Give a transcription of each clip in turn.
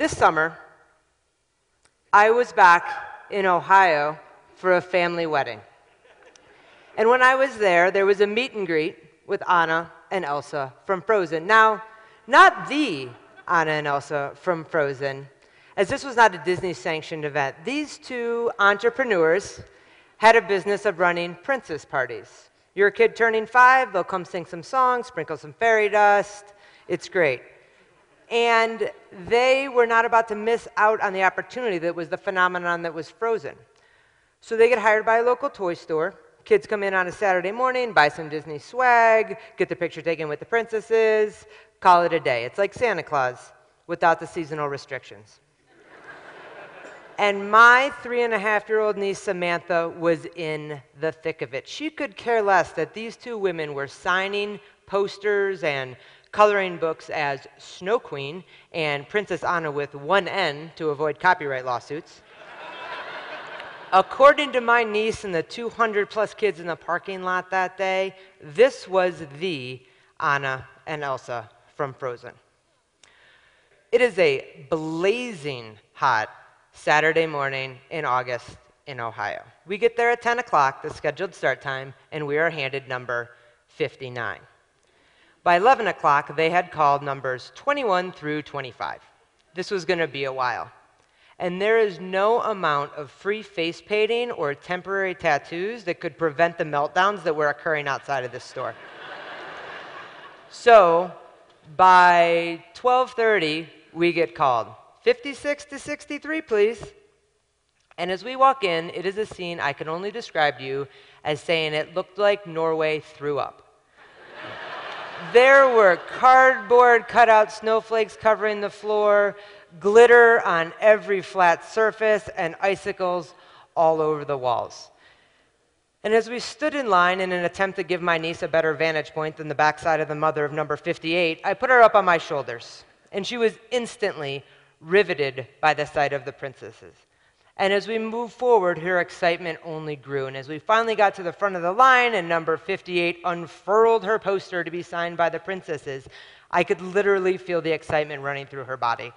This summer, I was back in Ohio for a family wedding. And when I was there, there was a meet and greet with Anna and Elsa from Frozen. Now, not the Anna and Elsa from Frozen, as this was not a Disney sanctioned event. These two entrepreneurs had a business of running princess parties. You're a kid turning five, they'll come sing some songs, sprinkle some fairy dust. It's great. And they were not about to miss out on the opportunity that was the phenomenon that was frozen. So they get hired by a local toy store. Kids come in on a Saturday morning, buy some Disney swag, get the picture taken with the princesses, call it a day. It's like Santa Claus without the seasonal restrictions. and my three and a half year old niece Samantha was in the thick of it. She could care less that these two women were signing posters and coloring books as Snow Queen and Princess Anna with one N to avoid copyright lawsuits. According to my niece and the 200 plus kids in the parking lot that day, this was the Anna and Elsa from Frozen. It is a blazing hot Saturday morning in August in Ohio. We get there at 10 o'clock, the scheduled start time, and we are handed number 59. By 11 o'clock, they had called numbers 21 through 25. This was going to be a while. And there is no amount of free face painting or temporary tattoos that could prevent the meltdowns that were occurring outside of this store. so, by 12:30, we get called. 56 to 63, please. And as we walk in, it is a scene I can only describe to you as saying it looked like Norway threw up. There were cardboard cutout snowflakes covering the floor, glitter on every flat surface, and icicles all over the walls. And as we stood in line in an attempt to give my niece a better vantage point than the backside of the mother of number 58, I put her up on my shoulders, and she was instantly riveted by the sight of the princesses. And as we moved forward, her excitement only grew. And as we finally got to the front of the line and number 58 unfurled her poster to be signed by the princesses, I could literally feel the excitement running through her body.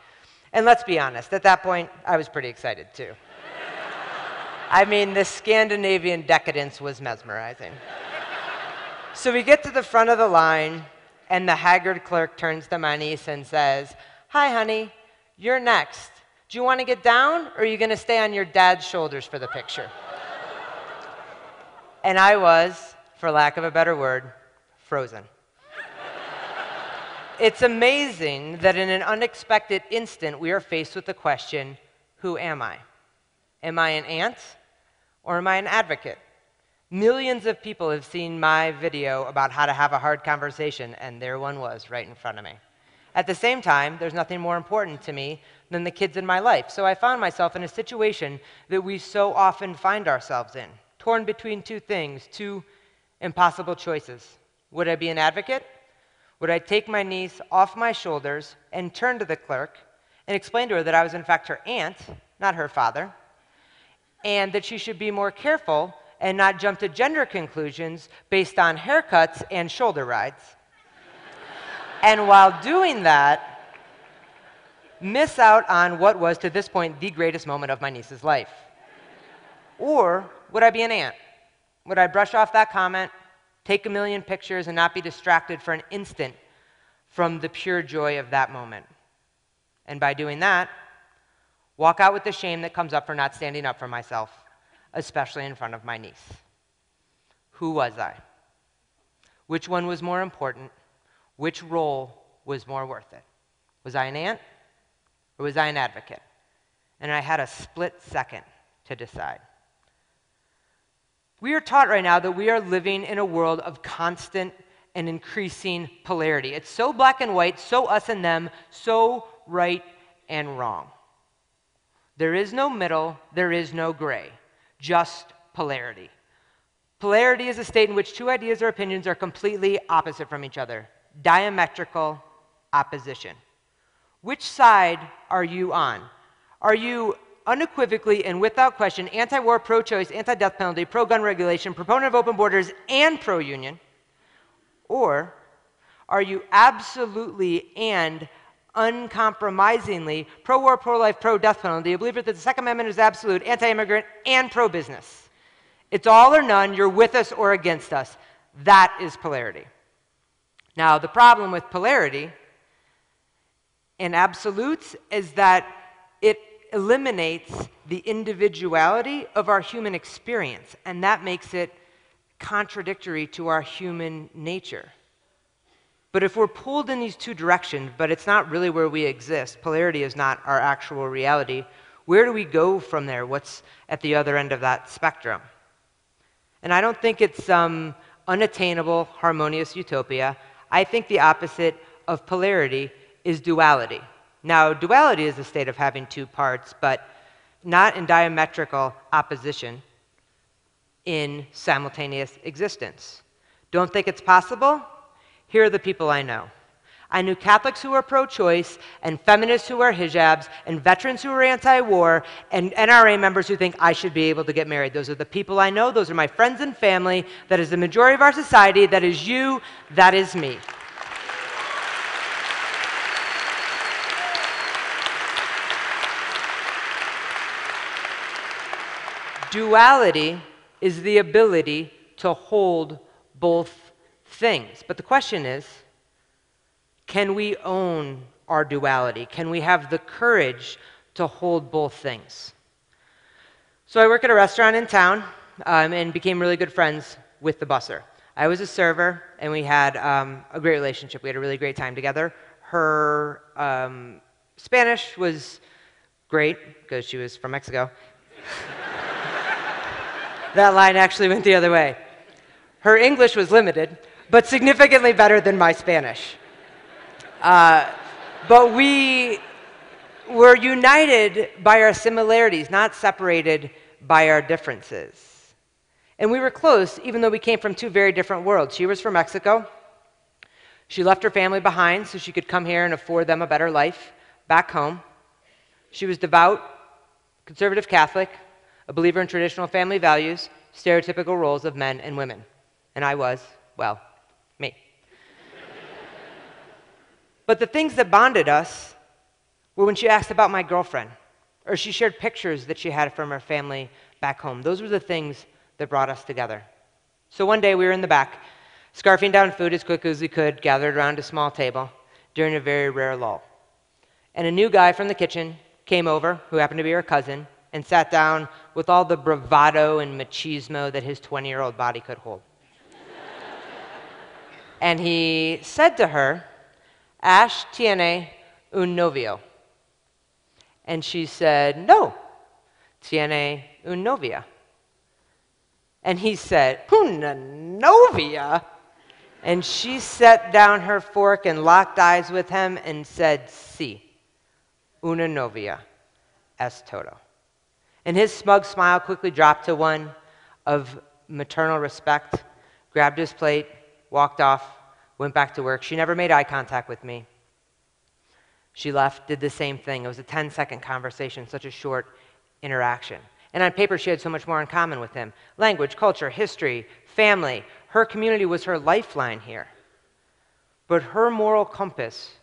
And let's be honest, at that point, I was pretty excited too. I mean, the Scandinavian decadence was mesmerizing. so we get to the front of the line, and the haggard clerk turns to my niece and says, Hi, honey, you're next. Do you want to get down, or are you going to stay on your dad's shoulders for the picture? and I was, for lack of a better word, frozen. it's amazing that in an unexpected instant, we are faced with the question who am I? Am I an aunt, or am I an advocate? Millions of people have seen my video about how to have a hard conversation, and there one was right in front of me. At the same time, there's nothing more important to me than the kids in my life. So I found myself in a situation that we so often find ourselves in, torn between two things, two impossible choices. Would I be an advocate? Would I take my niece off my shoulders and turn to the clerk and explain to her that I was, in fact, her aunt, not her father, and that she should be more careful and not jump to gender conclusions based on haircuts and shoulder rides? And while doing that, miss out on what was to this point the greatest moment of my niece's life? Or would I be an aunt? Would I brush off that comment, take a million pictures, and not be distracted for an instant from the pure joy of that moment? And by doing that, walk out with the shame that comes up for not standing up for myself, especially in front of my niece. Who was I? Which one was more important? Which role was more worth it? Was I an aunt or was I an advocate? And I had a split second to decide. We are taught right now that we are living in a world of constant and increasing polarity. It's so black and white, so us and them, so right and wrong. There is no middle, there is no gray, just polarity. Polarity is a state in which two ideas or opinions are completely opposite from each other diametrical opposition. Which side are you on? Are you unequivocally and without question anti war, pro choice, anti death penalty, pro gun regulation, proponent of open borders, and pro union? Or are you absolutely and uncompromisingly pro war, pro life, pro death penalty, a believer that the Second Amendment is absolute, anti immigrant, and pro business. It's all or none, you're with us or against us. That is polarity. Now, the problem with polarity and absolutes is that it eliminates the individuality of our human experience, and that makes it contradictory to our human nature. But if we're pulled in these two directions, but it's not really where we exist, polarity is not our actual reality, where do we go from there? What's at the other end of that spectrum? And I don't think it's some unattainable, harmonious utopia. I think the opposite of polarity is duality. Now, duality is the state of having two parts, but not in diametrical opposition in simultaneous existence. Don't think it's possible? Here are the people I know. I knew Catholics who were pro choice, and feminists who wear hijabs, and veterans who were anti war, and NRA members who think I should be able to get married. Those are the people I know. Those are my friends and family. That is the majority of our society. That is you. That is me. Duality is the ability to hold both things. But the question is can we own our duality? Can we have the courage to hold both things? So I work at a restaurant in town um, and became really good friends with the busser. I was a server, and we had um, a great relationship. We had a really great time together. Her um, Spanish was great because she was from Mexico. that line actually went the other way. Her English was limited, but significantly better than my Spanish. Uh, but we were united by our similarities, not separated by our differences. And we were close, even though we came from two very different worlds. She was from Mexico. She left her family behind so she could come here and afford them a better life back home. She was devout, conservative Catholic, a believer in traditional family values, stereotypical roles of men and women. And I was, well, me. But the things that bonded us were when she asked about my girlfriend, or she shared pictures that she had from her family back home. Those were the things that brought us together. So one day we were in the back, scarfing down food as quick as we could, gathered around a small table during a very rare lull. And a new guy from the kitchen came over, who happened to be her cousin, and sat down with all the bravado and machismo that his 20 year old body could hold. and he said to her, Ash tiene un novio. And she said, No, tiene un novia. And he said, Una novia? And she set down her fork and locked eyes with him and said, Si, una novia es todo. And his smug smile quickly dropped to one of maternal respect, grabbed his plate, walked off, went back to work. She never made eye contact with me. She left, did the same thing. It was a 10 second conversation, such a short interaction. And on paper, she had so much more in common with him language, culture, history, family. Her community was her lifeline here. But her moral compass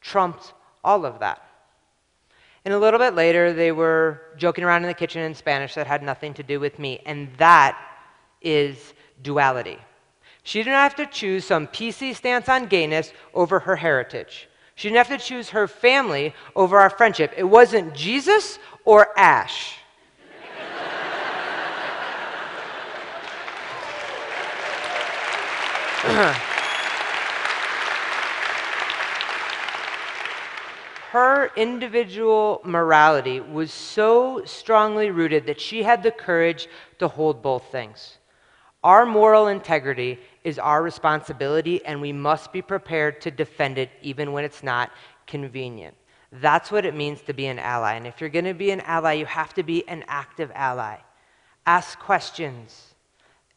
trumped all of that. And a little bit later, they were joking around in the kitchen in Spanish that had nothing to do with me. And that is duality. She didn't have to choose some PC stance on gayness over her heritage. She didn't have to choose her family over our friendship. It wasn't Jesus or Ash. her individual morality was so strongly rooted that she had the courage to hold both things. Our moral integrity is our responsibility, and we must be prepared to defend it even when it's not convenient. That's what it means to be an ally. And if you're going to be an ally, you have to be an active ally. Ask questions,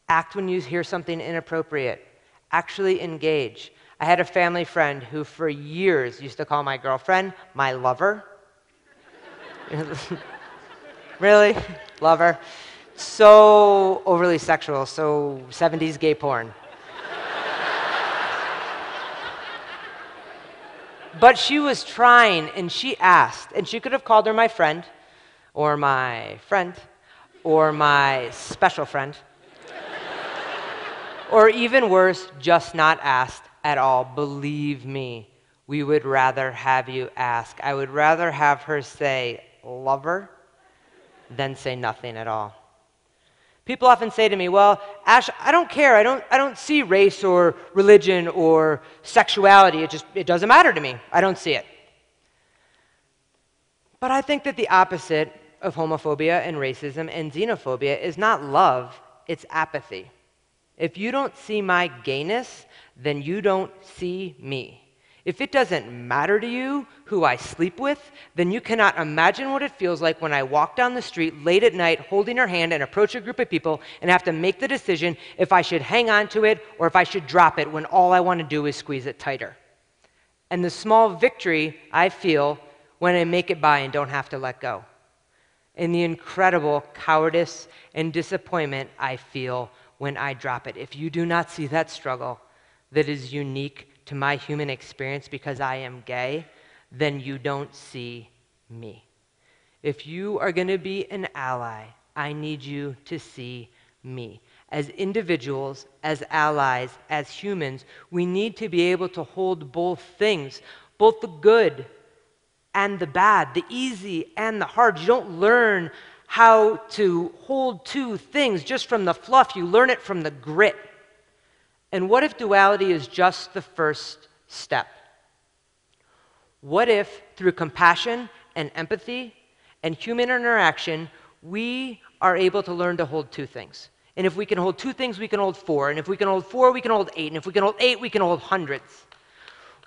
act when you hear something inappropriate, actually engage. I had a family friend who, for years, used to call my girlfriend my lover. really? Lover? So overly sexual, so 70s gay porn. but she was trying and she asked, and she could have called her my friend or my friend or my special friend. or even worse, just not asked at all. Believe me, we would rather have you ask. I would rather have her say, lover, than say nothing at all. People often say to me, Well, Ash, I don't care. I don't, I don't see race or religion or sexuality. It just it doesn't matter to me. I don't see it. But I think that the opposite of homophobia and racism and xenophobia is not love, it's apathy. If you don't see my gayness, then you don't see me. If it doesn't matter to you who I sleep with, then you cannot imagine what it feels like when I walk down the street late at night holding her hand and approach a group of people and have to make the decision if I should hang on to it or if I should drop it when all I want to do is squeeze it tighter. And the small victory I feel when I make it by and don't have to let go. And the incredible cowardice and disappointment I feel when I drop it. If you do not see that struggle that is unique to my human experience because I am gay, then you don't see me. If you are going to be an ally, I need you to see me. As individuals, as allies, as humans, we need to be able to hold both things, both the good and the bad, the easy and the hard. You don't learn how to hold two things just from the fluff, you learn it from the grit. And what if duality is just the first step? What if, through compassion and empathy and human interaction, we are able to learn to hold two things? And if we can hold two things, we can hold four. And if we can hold four, we can hold eight. And if we can hold eight, we can hold hundreds.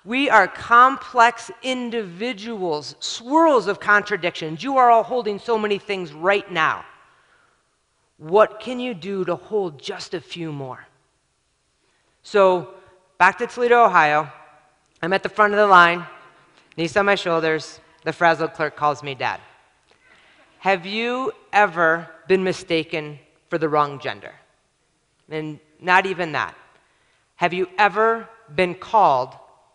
We are complex individuals, swirls of contradictions. You are all holding so many things right now. What can you do to hold just a few more? So, back to Toledo, Ohio. I'm at the front of the line, knees on my shoulders. The frazzled clerk calls me dad. Have you ever been mistaken for the wrong gender? And not even that. Have you ever been called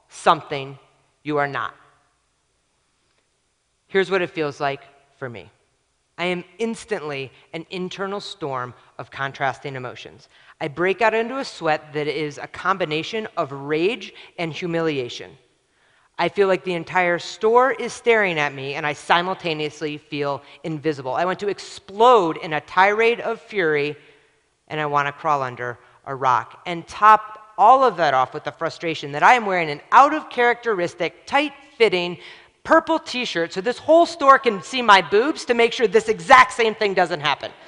something you are not? Here's what it feels like for me. I am instantly an internal storm of contrasting emotions. I break out into a sweat that is a combination of rage and humiliation. I feel like the entire store is staring at me, and I simultaneously feel invisible. I want to explode in a tirade of fury, and I want to crawl under a rock. And top all of that off with the frustration that I am wearing an out of characteristic, tight fitting, purple t shirt so this whole store can see my boobs to make sure this exact same thing doesn't happen.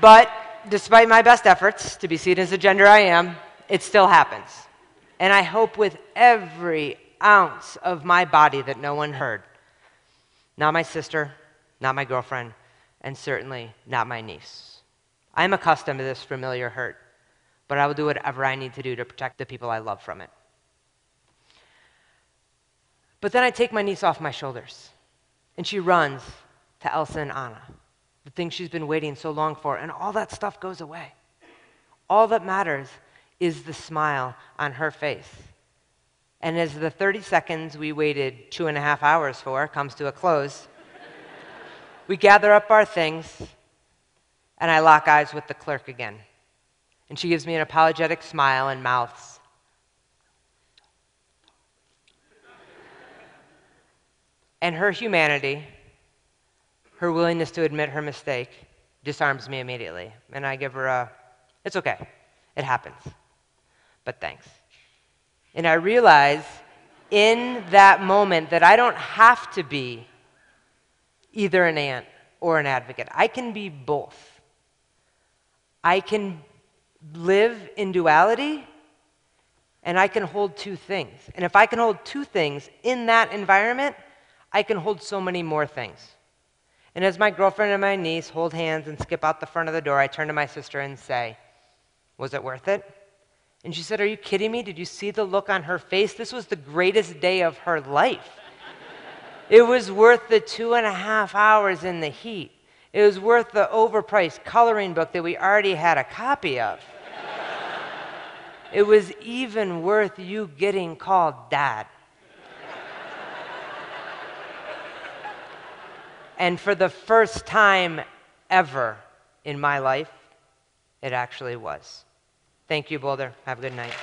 But despite my best efforts to be seen as the gender I am, it still happens. And I hope with every ounce of my body that no one heard. Not my sister, not my girlfriend, and certainly not my niece. I am accustomed to this familiar hurt, but I will do whatever I need to do to protect the people I love from it. But then I take my niece off my shoulders, and she runs to Elsa and Anna the thing she's been waiting so long for, and all that stuff goes away. All that matters is the smile on her face. And as the 30 seconds we waited two and a half hours for comes to a close, we gather up our things, and I lock eyes with the clerk again. And she gives me an apologetic smile and mouths. And her humanity her willingness to admit her mistake disarms me immediately. And I give her a, it's okay, it happens, but thanks. And I realize in that moment that I don't have to be either an aunt or an advocate. I can be both. I can live in duality and I can hold two things. And if I can hold two things in that environment, I can hold so many more things. And as my girlfriend and my niece hold hands and skip out the front of the door, I turn to my sister and say, Was it worth it? And she said, Are you kidding me? Did you see the look on her face? This was the greatest day of her life. it was worth the two and a half hours in the heat. It was worth the overpriced coloring book that we already had a copy of. It was even worth you getting called dad. And for the first time ever in my life, it actually was. Thank you, Boulder. Have a good night.